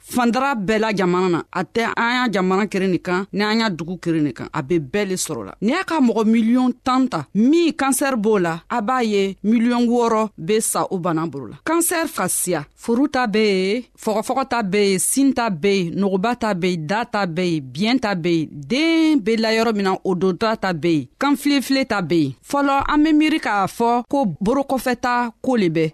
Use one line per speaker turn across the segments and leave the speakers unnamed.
fandara bɛɛ la jamana na a tɛ an y'a jamana kere nin kan ni an y'a dugu kere nin kan a be bɛɛ le sɔrɔ la n'i y'a ka mɔgɔ miliyɔn tan ta min kansɛri b'o la a b'a ye miliyɔn wɔɔrɔ be sa o bana bolo la kansɛri ka siya furu ta be ye fɔgɔfɔgɔ ta be ye sin ta be ye nogoba ta be ye da ta be ye biyɛn ta be ye den be la yɔrɔ min na o dodura ta be ye kanfilefile ta be ye fɔlɔ an be miiri k'a fɔ ko borokɔfɛta koo le bɛ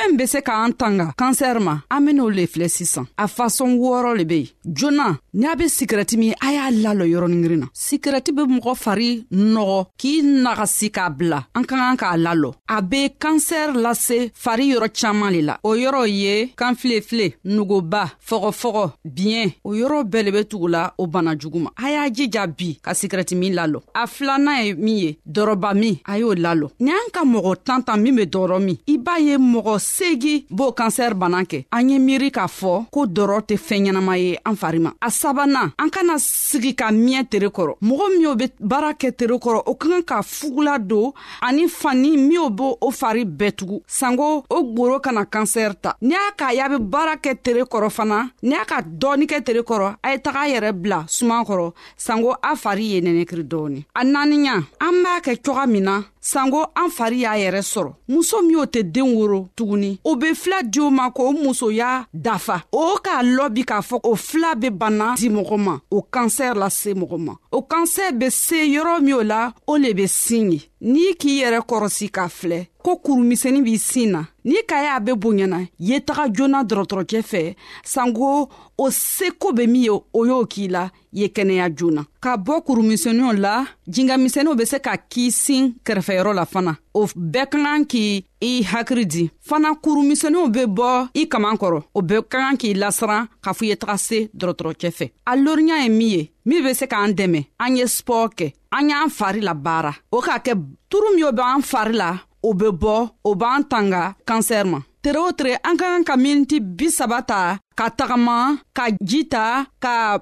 fɛn be se k'an tanga kansɛr ma an ben'o le filɛ sisan a fasɔn wɔɔrɔ le be yen joona ni a be sikirɛti min a y'a lalɔ yɔrɔningirin na sikirɛti be mɔgɔ fari nɔgɔ k'i nagasi k'a bila an ka kan k'a lalɔ a be kansɛr lase fari yɔrɔ caaman le la o yɔrɔ ye kanfilefile nugoba fɔgɔfɔgɔ biɲɛ o yɔrɔ bɛɛ le be tugu la o bana jugu ma a y'a jija bi ka sikirɛti min lalɔ a filanan ye min ye dɔrɔba min a y'o lalɔ ni an ka mɔgɔ tantan min be dɔrɔ min i b'a ye mɔgɔ segi b'o kansɛr bana kɛ an ye miiri k'a fɔ ko dɔrɔ tɛ fɛɛn ɲɛnama ye an fari ma a sabanan an kana sigi ka miɲɛ tere kɔrɔ mɔgɔ min o be baara kɛ tere kɔrɔ o ka kan ka fugula don ani fani minw b'o o fari bɛɛ tugu sanko o goro kana kansɛri ta n'i y'a k'a y'a be baara kɛ tere kɔrɔ fana n'i y'a ka dɔɔni kɛ tere kɔrɔ a ye taga a yɛrɛ bila suman kɔrɔ sanko a fari ye nɛnɛkiri dɔɔni a naaniya an b'a kɛ coga min na sanko an fari y'a yɛrɛ sɔrɔ muso min o tɛ den woro tuguni o be fila di o ma k'o musoya dafa o k'a lɔbi k'a fɔ o fila be banna di mɔgɔ ma o kansɛr lase mɔgɔ ma o kansɛ be se yɔrɔ min o la o le be sin ye n'i k'i yɛrɛ kɔrɔsi ka filɛ ko kurumisɛni b'i sin na n'i ka y'a be bonyana ye taga joona dɔrɔtɔrɔcɛ fɛ sanko o seko be min ye o y'o k'i la ye kɛnɛya joona ka bɔ kurumisɛniw la jingamisɛniw be se ka k'i sin kɛrɛfɛyɔrɔ la fana o bɛɛ ka kan k'i i hakiri di fana kurumisɛnninw be bɔ i kaman kɔrɔ o be ka kan k'i lasiran k'a fɔ ye taga se dɔrɔtɔrɔcɛ fɛ a loriya ye min ye min be se k'an dɛmɛ an ye spɔɔ kɛ an y'an fari la baara o k'a kɛ turu min o b'an fari la o be bɔ o b'an tanga kansɛr ma tere o tere an ka kan ka miniti bisaba ta ka tagama ka ji ta ka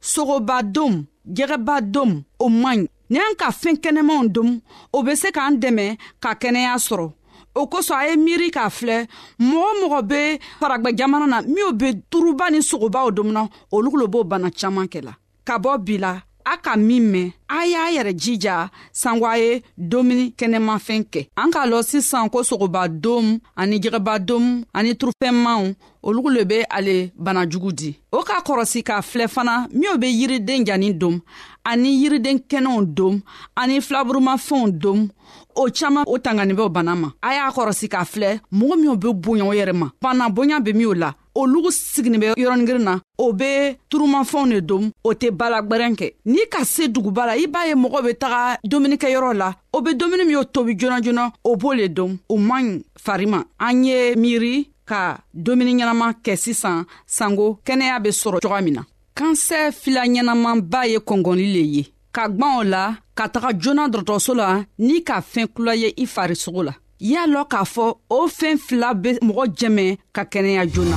sogoba dom jɛgɛba dom o man ɲi ni an ka fɛn kɛnɛmanw dom o bɛ se k'an dɛmɛ ka kɛnɛya sɔrɔ o kosɔn a ye miiri k'a filɛ mɔgɔ mɔgɔ bɛ faragba jamana na minw bɛ turuba ni sogobaw domina olu kolo b'o bana caman kɛ la ka bɔ bi la a ka min mɛn a y'a yɛrɛ jija sanko a ye domuni kɛnɛmafɛn kɛ an k'a lɔ sisan ko sogoba dom ani jɛgɛba dom ani turufɛnmanw olugu le be ale bana jugu di o ka kɔrɔsi k'a filɛ fana minw be yiriden jani dom ani yiriden kɛnɛw dom ani filaburumafɛnw dom o caaman o tangani bɛ bana ma a y'a kɔrɔsi k'a filɛ mɔgɔ minw be bonya o yɛrɛ ma bana bonya be minw la olugu siginin bɛ yɔrɔningirin na o be turumafɛnw ne dom o tɛ balagwɛrɛn kɛ n'i ka se duguba la i b'a ye mɔgɔ be taga dumunikɛyɔrɔ la o be dumuni min o tobi joona joona o b'o le dom o man ɲi fari ma an ye miiri ka dumuni ɲɛnama kɛ sisan sanko kɛnɛya bɛ sɔrɔ cogoya min na kansɛ fila ɲɛnamanba ye kɔngɔli le ye ka gwan o la ka taga joona dɔgɔtɔrɔso la ni ka fɛn kula ye i farisogo la y'a lɔn k'a fɔ o fɛn fila bɛ mɔgɔ jɛmɛ ka kɛnɛya joona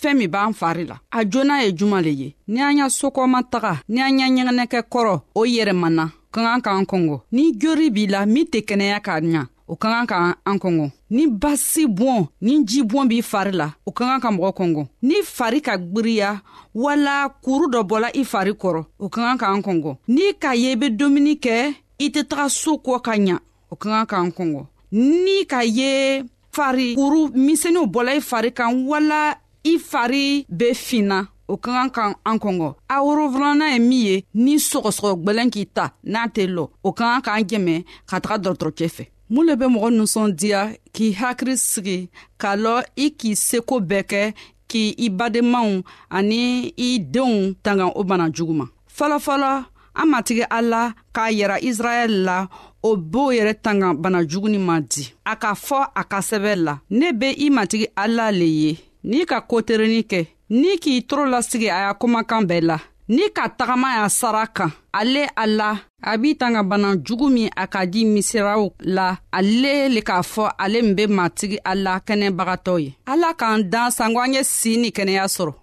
fɛɛn min b'an fari la a joona ye juman le ye ni an y'a sokɔma taga ni an y'a ɲɛgɛnɛkɛ kɔrɔ o yɛrɛmana ka kan k'an kɔngɔ ni jori b'i la min tɛ kɛnɛya k'a ɲa o ka kan ka an kɔngɔ ni basi bɔn ni ji bɔn b'i fari la o ka kan ka mɔgɔ kɔngɔ ni fari ka gbiriya wala kuru dɔ bɔla i fari kɔrɔ o ka kan ka an kɔngɔ n'i k'a ye i be dumuni kɛ i tɛ taga so kɔ ka ɲa o ka kan k'an kɔngɔ ni ka ye fari kuru misɛnninw bɔla i fari kan wala i fari bɛ finna o ka kan ka an kɔngɔ a worofilana ye min ye ni sɔgɔsɔgɔ gwɛlɛn k'i ta n'a tɛ lɔ o ka kan k'an jɛmɛ ka taga dɔgɔtɔrɔcɛ fɛ mun le bɛ mɔgɔ ninsɔndiya k'i hakili sigi k'a lɔ i k'i seko bɛɛ kɛ k'i i badenmaw ani i denw tanga o bana jugu ma fɔlɔfɔlɔ an matigi ala k'a yira israɛl la o b'o yɛrɛ tanga bana juguni ma di a k'a fɔ a ka sɛbɛn la ne be i matigi ala le ye n'i ka koterenin kɛ ni k'i toro lasigi a y'a komakan bɛɛ la ni ka tagama y'a sara kan ale a la a b'i tanga bana jugu min a ka di misiraw la ale le k'a fɔ ale min be matigi ala kɛnɛbagatɔ ye ala k'an dan sanko an ye sii ni kɛnɛya sɔrɔ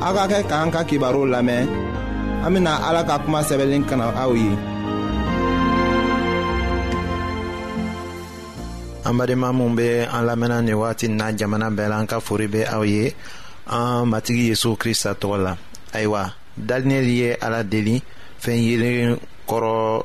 aw ka kɛ k'an ka kibaruw lamɛn an bena ala ka kuma sɛbɛnlen kana aw ye
an badenma minw be an lamɛnna nin wagati na jamana bɛɛ la an ka fori be aw ye an matigi yezu krista tɔgɔ la ayiwa daninɛli ye ala deli fɛn yelen kɔrɔ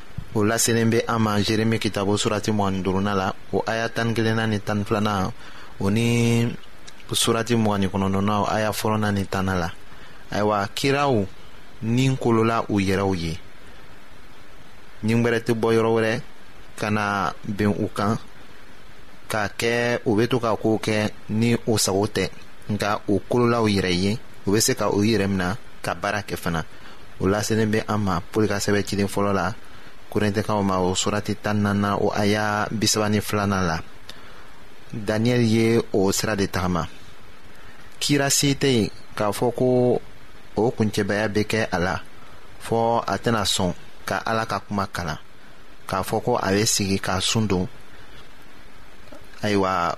o laselen bɛ an ma jeremi kitabo surati mɔgɔni duruna la o aya tan kelenna ni tan filanan o ni surati mɔgɔni kɔnɔntɔnnaw aya fɔlɔna ni tanna la ayiwa kiraw ni kolola u yɛrɛw ye ni wɛrɛ tɛ bɔ yɔrɔ wɛrɛ ka na bɛn u kan k'a kɛ u bɛ to ka kow kɛ ni o sago tɛ nka u kololaw yɛrɛ ye u bɛ se ka u yɛrɛ minɛ ka baara kɛ fana o lasenin bɛ an ma poli ka sɛbɛn ciden fɔlɔ la korintɛkaw ma o surati tan nana o aya bisaba ni filanan la daniyɛl ye o sira de tagama kira si tɛ yen k'a fɔ ko o kuncɛbaya bɛ kɛ a la fɔ a tɛna sɔn ka ala ka kuma kalan k'a fɔ ko a bɛ sigi k'a sun don ayiwa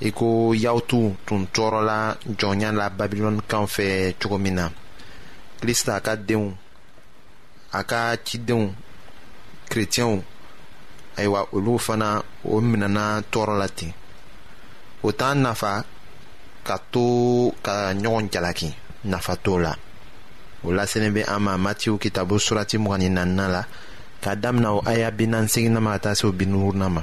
i ko yawutu tun tɔɔrɔla jɔnya la babilɔnikaw fɛ cogo min na krista ka denw a ka cidenw kretiyɛnw ayiwa olu fana o minɛna tɔɔrɔ la ten o t'an nafa ka to ka ɲɔgɔn jalaki nafa t'o la o laselen bɛ an ma matiw kitabu surati mugan ni naaninan la k'a damina o aya bi naani seginna ma ka taa se o bi ma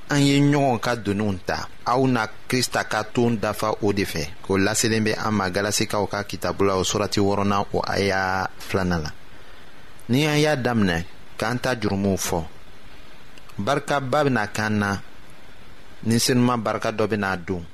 an ye ɲɔgɔn ka doniw ta aw na krista ka ton dafa o de fɛ o laselen bɛ an ma galasikaw ka kitabu la o surati wɔɔrɔnan o aya filanan la ni an y'a daminɛ k'an ta jurumuw fɔ barikaba bɛna k'an na ni senuma barika dɔ bɛna don